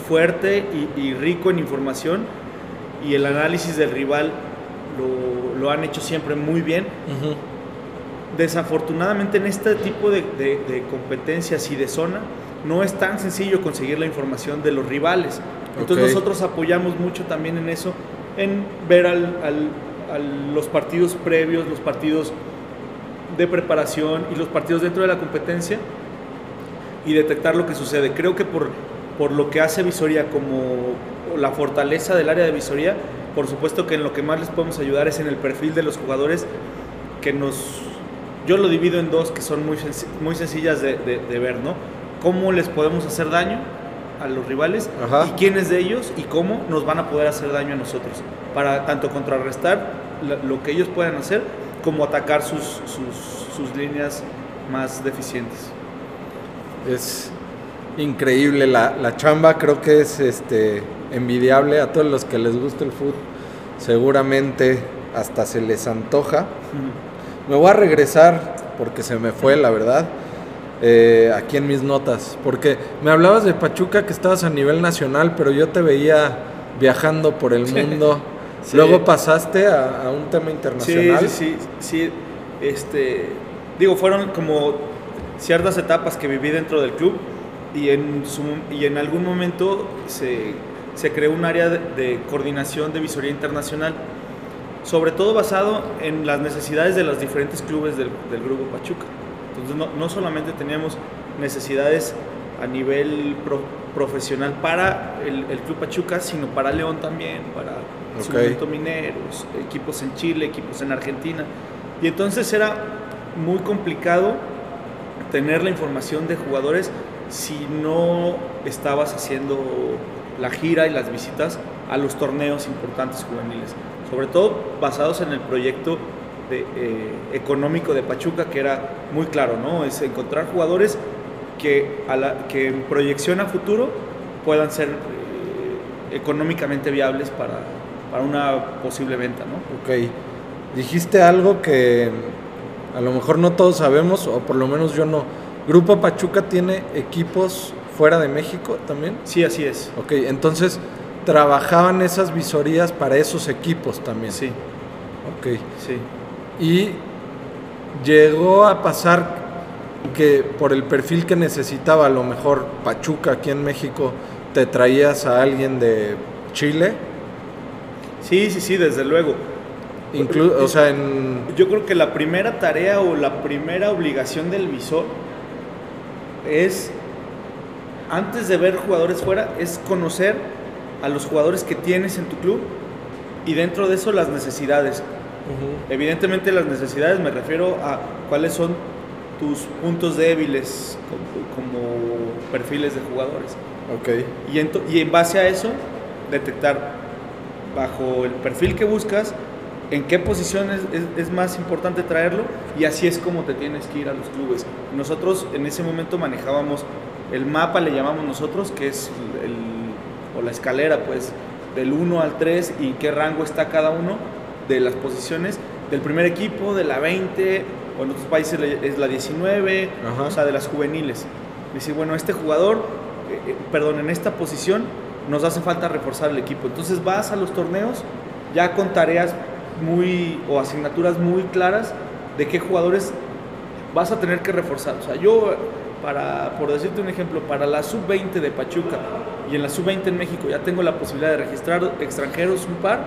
fuerte y, y rico en información y el análisis del rival lo, lo han hecho siempre muy bien. Uh -huh. Desafortunadamente en este tipo de, de, de, competencias y de zona no es tan sencillo conseguir la información de los rivales. Entonces okay. nosotros apoyamos mucho también en eso, en ver al, al, a los partidos previos, los partidos de preparación y los partidos dentro de la competencia y detectar lo que sucede. Creo que por, por lo que hace Visoria como la fortaleza del área de visoría, por supuesto que en lo que más les podemos ayudar es en el perfil de los jugadores que nos... Yo lo divido en dos que son muy, muy sencillas de, de, de ver, ¿no? Cómo les podemos hacer daño a los rivales Ajá. y quiénes de ellos y cómo nos van a poder hacer daño a nosotros, para tanto contrarrestar lo que ellos puedan hacer como atacar sus, sus, sus líneas más deficientes. Es increíble la, la, chamba, creo que es este envidiable a todos los que les gusta el fútbol. Seguramente hasta se les antoja. Me voy a regresar porque se me fue, la verdad. Eh, aquí en mis notas, porque me hablabas de Pachuca que estabas a nivel nacional, pero yo te veía viajando por el mundo, Luego pasaste a, un tema internacional. Sí, sí, sí, Este, digo, fueron como ciertas etapas que viví dentro del club y en, y en algún momento se, se creó un área de, coordinación de visoría internacional, sobre todo basado en las necesidades de los diferentes clubes del, del Grupo Pachuca. Entonces no, no, solamente teníamos necesidades a nivel profesional para el, el, Club Pachuca, sino para León también, para okay. Mineros, equipos en Chile, equipos en Argentina. Y entonces era muy complicado tener la información de jugadores si no estabas haciendo la gira y las visitas a los torneos importantes juveniles, sobre todo basados en el proyecto eh, económico de Pachuca, que era muy claro, ¿no? Es encontrar jugadores que, a la, que en proyección a futuro puedan ser eh, económicamente viables para, para una posible venta, ¿no? Ok. Dijiste algo que a lo mejor no todos sabemos, o por lo menos yo no. ¿Grupo Pachuca tiene equipos fuera de México también? Sí, así es. Ok, entonces trabajaban esas visorías para esos equipos también. Sí. Ok. Sí. Y llegó a pasar que por el perfil que necesitaba a lo mejor Pachuca aquí en México, te traías a alguien de Chile. Sí, sí, sí, desde luego. Incluso, o sea, en... Yo creo que la primera tarea o la primera obligación del visor es, antes de ver jugadores fuera, es conocer a los jugadores que tienes en tu club y dentro de eso las necesidades. Evidentemente las necesidades me refiero a cuáles son tus puntos débiles como, perfiles de jugadores. Okay. Y, y en base a eso, detectar bajo el perfil que buscas, en qué posición es, más importante traerlo y así es como te tienes que ir a los clubes. Nosotros en ese momento manejábamos el mapa, le llamamos nosotros, que es el, o la escalera, pues, del 1 al 3 y qué rango está cada uno de las posiciones del primer equipo, de la 20, o en otros países es la 19, o sea, de las juveniles. Dice, bueno, este jugador, eh, eh, perdón, en esta posición nos hace falta reforzar el equipo. Entonces vas a los torneos ya con tareas muy o asignaturas muy claras de qué jugadores vas a tener que reforzar. O sea, yo, para, por decirte un ejemplo, para la sub-20 de Pachuca y en la sub-20 en México ya tengo la posibilidad de registrar extranjeros un par.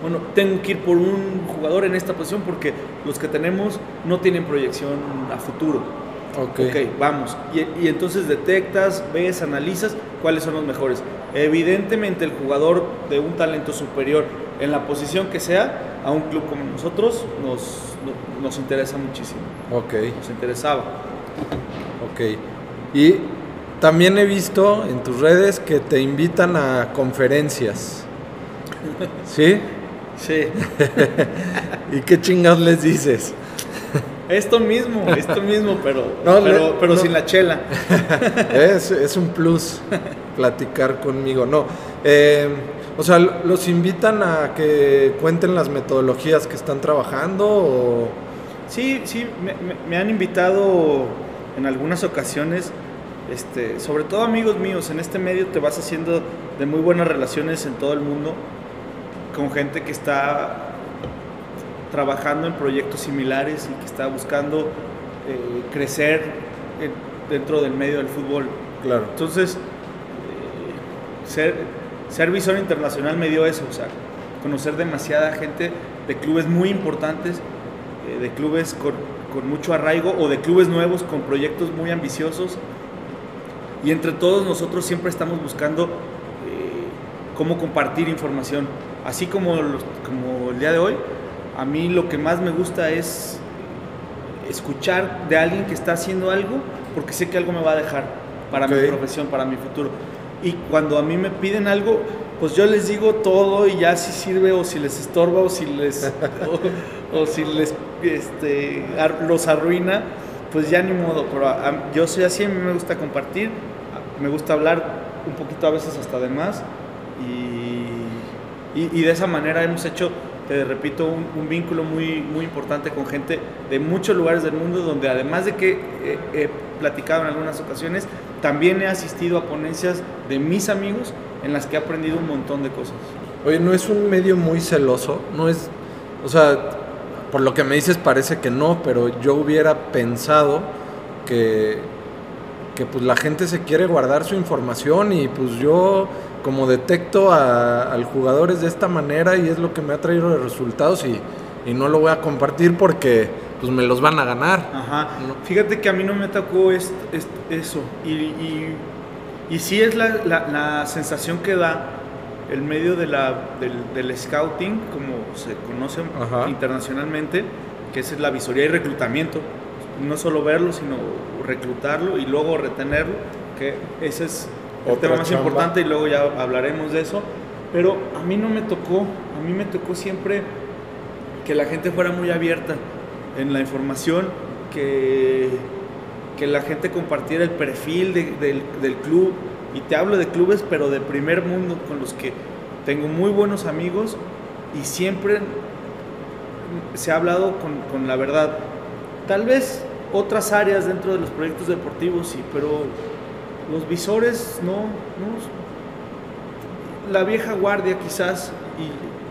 Bueno, tengo que ir por un jugador en esta posición porque los que tenemos no tienen proyección a futuro. Ok, okay vamos. Y, y entonces detectas, ves, analizas cuáles son los mejores. Evidentemente el jugador de un talento superior en la posición que sea, a un club como nosotros nos, nos interesa muchísimo. Ok. Nos interesaba. Ok. Y también he visto en tus redes que te invitan a conferencias. ¿Sí? Sí. ¿Y qué chingas les dices? Esto mismo, esto mismo, pero, pero, pero sin la chela. Es, es, un plus platicar conmigo. No, eh, o sea, ¿los invitan a que cuenten las metodologías que están trabajando? O... Sí, sí, me, me, han invitado en algunas ocasiones, este, sobre todo amigos míos, en este medio te vas haciendo de muy buenas relaciones en todo el mundo con gente que está trabajando en proyectos similares y que está buscando eh, crecer dentro del medio del fútbol. Claro. Entonces, eh, ser ser visor internacional me dio eso, o sea, conocer demasiada gente de clubes muy importantes, eh, de clubes con, mucho arraigo o de clubes nuevos con proyectos muy ambiciosos. Y entre todos nosotros siempre estamos buscando eh, cómo compartir información. Así como, como el día de hoy, a mí lo que más me gusta es escuchar de alguien que está haciendo algo porque sé que algo me va a dejar para mi profesión, para mi futuro y cuando a mí me piden algo, pues yo les digo todo y ya si sirve o si les estorba o si les o, si les este, los arruina, pues ya ni modo, pero yo soy así, a mí me gusta compartir, me gusta hablar un poquito a veces hasta de más y, y, de esa manera hemos hecho, te repito, un, vínculo muy, muy importante con gente de muchos lugares del mundo donde además de que he platicado en algunas ocasiones, también he asistido a ponencias de mis amigos en las que he aprendido un montón de cosas. Oye, ¿no es un medio muy celoso? No es, o sea, por lo que me dices parece que no, pero yo hubiera pensado que, que pues la gente se quiere guardar su información y pues yo como detecto a, al jugador es de esta manera y es lo que me ha traído los resultados y, y no lo voy a compartir porque pues me los van a ganar. Ajá. Fíjate que a mí no me tocó es, es- eso. Y, y, y sí es la, la- la sensación que da el medio de la, del, del scouting, como se conoce Ajá. internacionalmente, que es la visoría y reclutamiento. No solo verlo, sino reclutarlo y luego retenerlo, que ese es el Otra tema más chamba. importante y luego ya hablaremos de eso. Pero a mí no me tocó, a mí me tocó siempre que la gente fuera muy abierta en la información, que, que la gente compartiera el perfil de- del, del club. Y te hablo de clubes, pero de primer mundo, con los que tengo muy buenos amigos y siempre se ha hablado con, con la verdad. Tal vez otras áreas dentro de los proyectos deportivos, sí, pero los visores no, no. La vieja guardia quizás, y,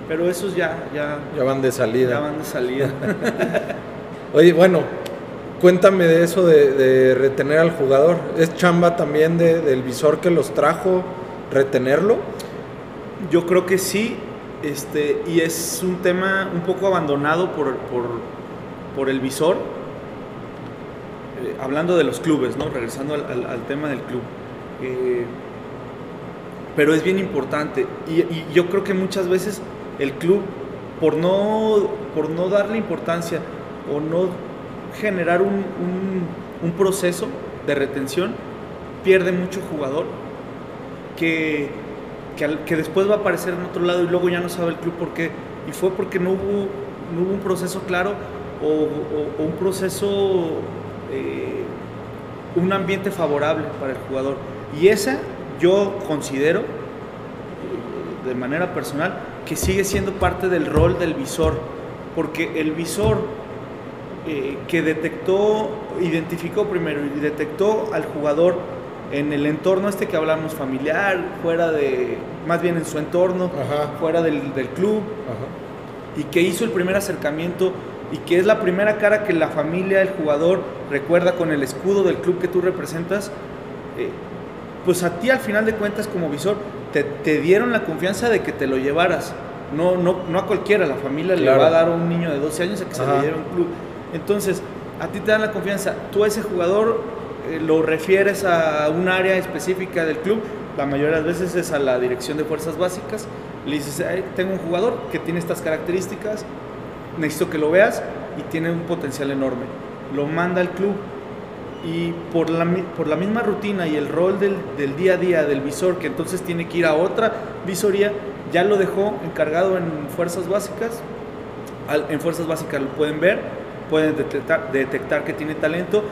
pero esos ya, ya, Ya van de salida. ya van de salida. Oye, bueno, cuéntame de eso de, retener al jugador. ¿Es chamba también de- del visor que los trajo retenerlo? Yo creo que sí, este, y es un tema un poco abandonado por, por, el visor. Eh, hablando de los clubes, ¿no? Regresando al tema del club. Eh, pero es bien importante. Y, y yo creo que muchas veces el club, por no, por no darle importancia o no generar un, un- proceso de retención, pierde mucho jugador que, que, que después va a aparecer en otro lado y luego ya no sabe el club por qué. Y fue porque no hubo, no hubo un proceso claro o un proceso, eh, un ambiente favorable para el jugador. Y esa yo considero, eh, de manera personal, que sigue siendo parte del rol del visor. Porque el visor eh, que detectó, identificó primero y detectó al jugador en el entorno este que hablamos, familiar, fuera de, más bien en su entorno, Ajá. fuera del, del club, Ajá. y que hizo el primer acercamiento y que es la primera cara que la familia, el jugador recuerda con el escudo del club que tú representas, eh, pues a ti al final de cuentas como visor te, te dieron la confianza de que te lo llevaras. No, no, no a cualquiera, la familia Claro. le va a dar a un niño de 12 años a que se le lleve a un club. Entonces, a ti te dan la confianza. Tú a ese jugador eh, lo refieres a un área específica del club, la mayoría de las veces es a la dirección de fuerzas básicas. Le dices, "Ay, tengo un jugador que tiene estas características, necesito que lo veas y tiene un potencial enorme. Lo manda al club y por la, por la misma rutina y el rol del, del día a día del visor, que entonces tiene que ir a otra visoría, ya lo dejó encargado en fuerzas básicas. En fuerzas básicas lo pueden ver, pueden detectar, detectar que tiene talento.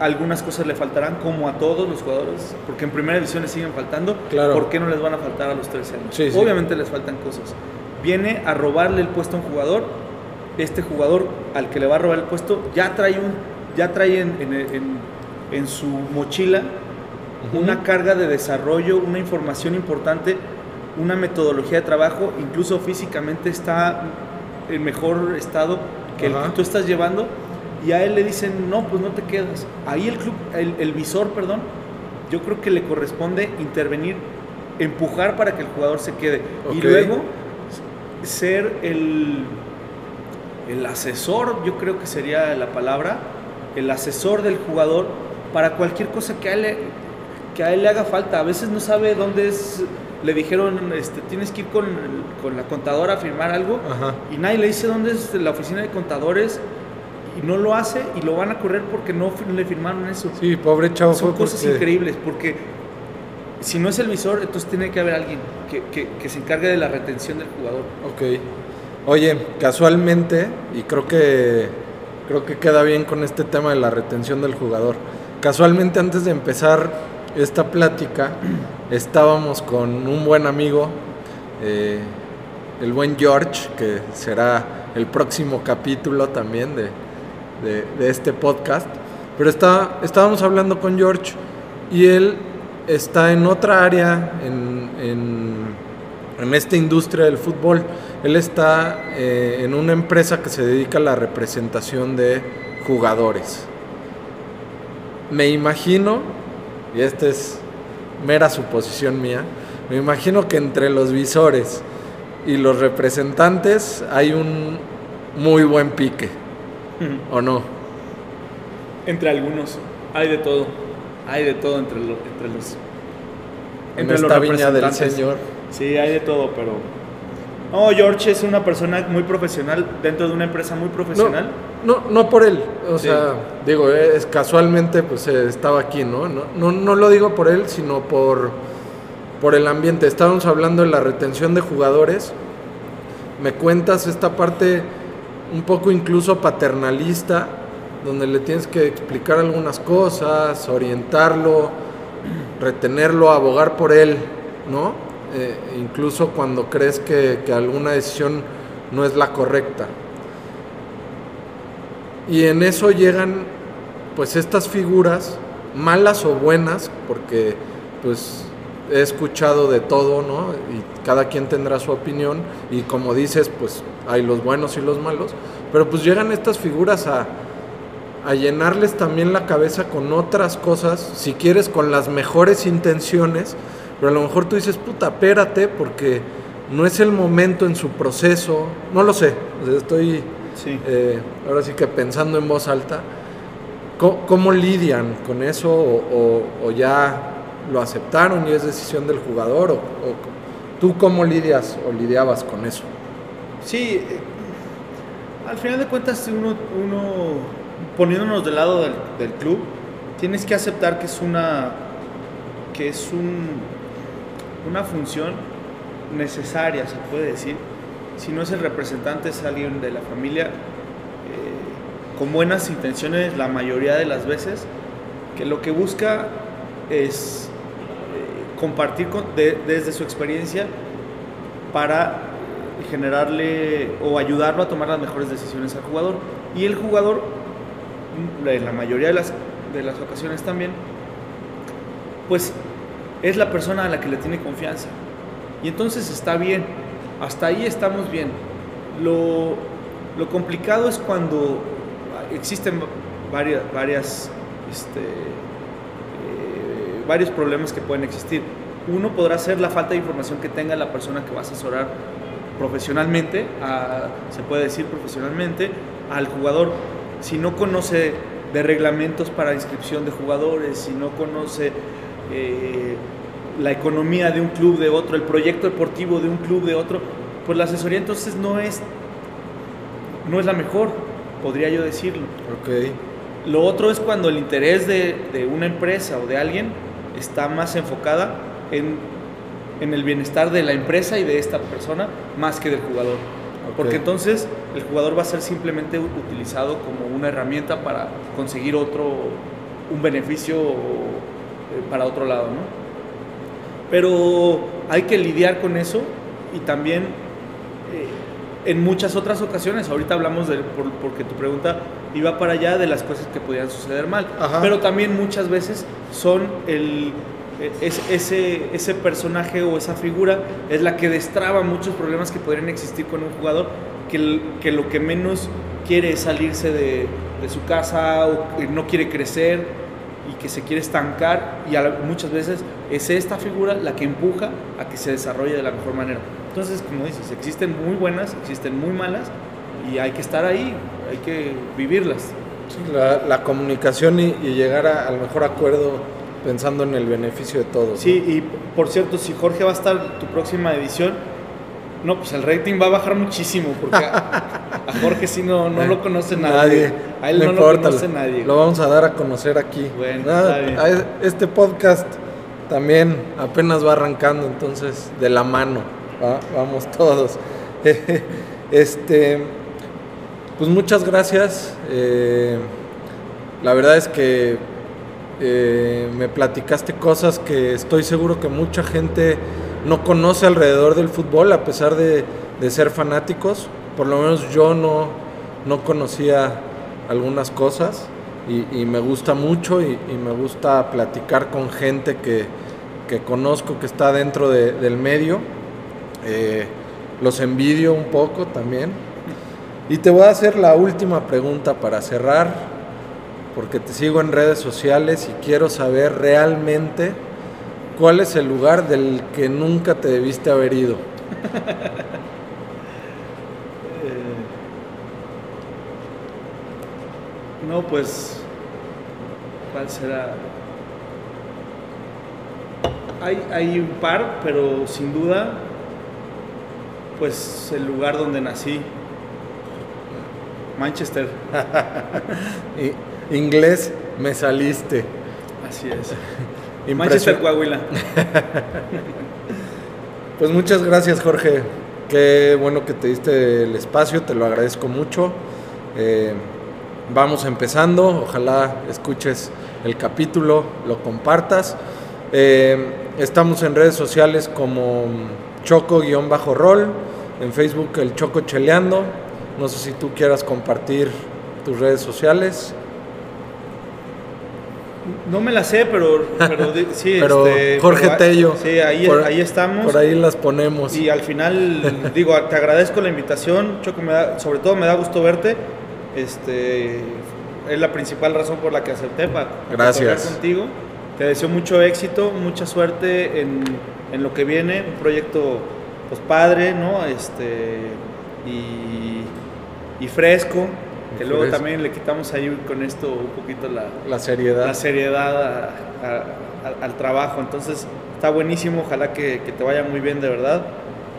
Algunas cosas le faltarán, como a todos los jugadores, porque en primera división les siguen faltando. Claro. ¿Por qué no les van a faltar a los 13 años? Sí, sí. Obviamente les faltan cosas. Viene a robarle el puesto a un jugador. Este jugador al que le va a robar el puesto ya trae, un, ya trae en, en- en- en su mochila Ujú. una carga de desarrollo, una información importante, una metodología de trabajo, incluso físicamente está en mejor estado que el que tú estás llevando y a él le dicen, no, pues no te quedas. Ahí el club, el, el visor, perdón, yo creo que le corresponde intervenir, empujar para que el jugador se quede y luego ser el, el asesor, yo creo que sería la palabra, el asesor del jugador para cualquier cosa que a él, le- que a él le haga falta. A veces no sabe dónde es, le dijeron, este, tienes que ir con, con la contadora a firmar algo Ajá. y nadie le dice dónde es la oficina de contadores y no lo hace y lo van a correr porque no le firmaron eso. Sí, pobre chavo. Son cosas porque- increíbles porque si no es el visor, entonces tiene que haber alguien que, que- que se encargue de la retención del jugador. Ok. Oye, casualmente, y creo que creo que queda bien con este tema de la retención del jugador. Casualmente antes de empezar esta plática, estábamos con un buen amigo, eh, el buen George, que será el próximo capítulo también de, de- este podcast. Pero está, estábamos hablando con George y él está en otra área, en, en- en esta industria del fútbol. Él está eh, en una empresa que se dedica a la representación de jugadores. Me imagino, y esta es mera suposición mía, me imagino que entre los visores y los representantes hay un muy buen pique, ¿o no? Entre algunos, hay de todo, hay de todo entre, los entre los... Entre esta viña del Señor. Sí, hay de todo, pero... No, George es una persona muy profesional, dentro de una empresa muy profesional. No, no, por él, o sea, digo, es casualmente pues eh, estaba aquí, ¿no? ¿no? No, no lo digo por él, sino por, por el ambiente. Estábamos hablando de la retención de jugadores. Me cuentas esta parte un poco incluso paternalista, donde le tienes que explicar algunas cosas, orientarlo, retenerlo, abogar por él, ¿no? Eh, incluso cuando crees que, que, alguna decisión no es la correcta. Y en eso llegan pues estas figuras, malas o buenas, porque pues he escuchado de todo, ¿no? Y cada quien tendrá su opinión, y como dices, pues hay los buenos y los malos, pero pues llegan estas figuras a, llenarles también la cabeza con otras cosas, si quieres con las mejores intenciones, pero a lo mejor tú dices, puta, espérate, porque no es el momento en su proceso, no lo sé, estoy eh, ahora sí que pensando en voz alta, ¿cómo, lidian con eso o, ya lo aceptaron y es decisión del jugador? O, ¿Tú cómo lidias o lidiabas con eso? Sí, eh, al final de cuentas uno, uno poniéndonos del lado del, del club, tienes que aceptar que es una que es un una función necesaria, se puede decir. Si no es el representante, es alguien de la familia, eh, con buenas intenciones la mayoría de las veces, que lo que busca es eh, compartir desde su experiencia para generarle o ayudarlo a tomar las mejores decisiones al jugador. Y el jugador, en la mayoría de las, de las ocasiones también, pues es la persona a la que le tiene confianza. Y entonces está bien, hasta ahí estamos bien. Lo, complicado es cuando existen varias, varias este, eh, varios problemas que pueden existir. Uno podrá ser la falta de información que tenga la persona que va a asesorar profesionalmente, se puede decir profesionalmente, al jugador. Si no conoce de reglamentos para inscripción de jugadores, si no conoce eh, la economía de un club de otro, el proyecto deportivo de un club de otro, pues la asesoría entonces no es, no es la mejor, podría yo decirlo. Okay. Lo otro es cuando el interés de, una empresa o de alguien está más enfocada en, en, el bienestar de la empresa y de esta persona más que del jugador. Porque entonces el jugador va a ser simplemente utilizado como una herramienta para conseguir otro, un beneficio eh, para otro lado, ¿no? Pero hay que lidiar con eso y también eh, en muchas otras ocasiones, ahorita hablamos de, porque tu pregunta iba para allá de las cosas que podían suceder mal, pero también muchas veces son el, ese, ese personaje o esa figura es la que destraba muchos problemas que podrían existir con un jugador que, que lo que menos quiere es salirse de, de su casa o no quiere crecer y que se quiere estancar y muchas veces es esta figura la que empuja a que se desarrolle de la mejor manera. Entonces, como dices, existen muy buenas, existen muy malas y hay que estar ahí, hay que vivirlas. la, comunicación y, llegar al mejor acuerdo pensando en el beneficio de todos. Sí, y por cierto, si Jorge va a estar tu próxima edición, no, pues el rating va a bajar muchísimo porque a, Jorge sí no, no lo conoce nadie. A él no, lo conoce nadie. Lo vamos a dar a conocer aquí. Bueno, este podcast también apenas va arrancando, entonces de la mano, vamos todos. este, pues muchas gracias. Eh, la verdad es que eh, me platicaste cosas que estoy seguro que mucha gente no conoce alrededor del fútbol, a pesar de, ser fanáticos. Por lo menos yo no, no conocía algunas cosas y, me gusta mucho y, me gusta platicar con gente que, conozco, que está dentro del medio. Eh, los envidio un poco también. Y te voy a hacer la última pregunta para cerrar, porque te sigo en redes sociales y quiero saber realmente cuál es el lugar del que nunca te debiste haber ido. no, pues, ¿cuál será? Hay, hay un par, pero sin duda, pues el lugar donde nací, Manchester. Inglés, me saliste. Así es. Manchester, Coahuila. pues muchas gracias, Jorge. Qué bueno que te diste el espacio, te lo agradezco mucho. Eh, vamos empezando, ojalá escuches el capítulo, lo compartas. Eh, estamos en redes sociales como Choco-Rol, en Facebook el Choco Cheleando, no sé si tú quieras compartir tus redes sociales. No me las sé, pero, pero sí, pero este, Jorge Tello. Sí, ahí, ahí estamos. Por ahí las ponemos. Y al final, digo, te agradezco la invitación, Choco, me da, sobre todo me da gusto verte. Este, es la principal razón por la que acepté para, Gracias. contigo. Te deseo mucho éxito, mucha suerte en, en lo que viene, un proyecto pues padre, ¿no? Este, y y fresco, que luego también le quitamos ahí con esto un poquito la, la seriedad, la seriedad al trabajo. Entonces está buenísimo, ojalá que, que, te vaya muy bien de verdad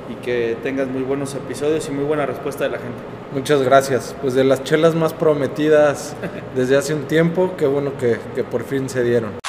y que tengas muy buenos episodios y muy buena respuesta de la gente. Muchas gracias. Pues de las chelas más prometidas desde hace un tiempo, qué bueno que, que por fin se dieron.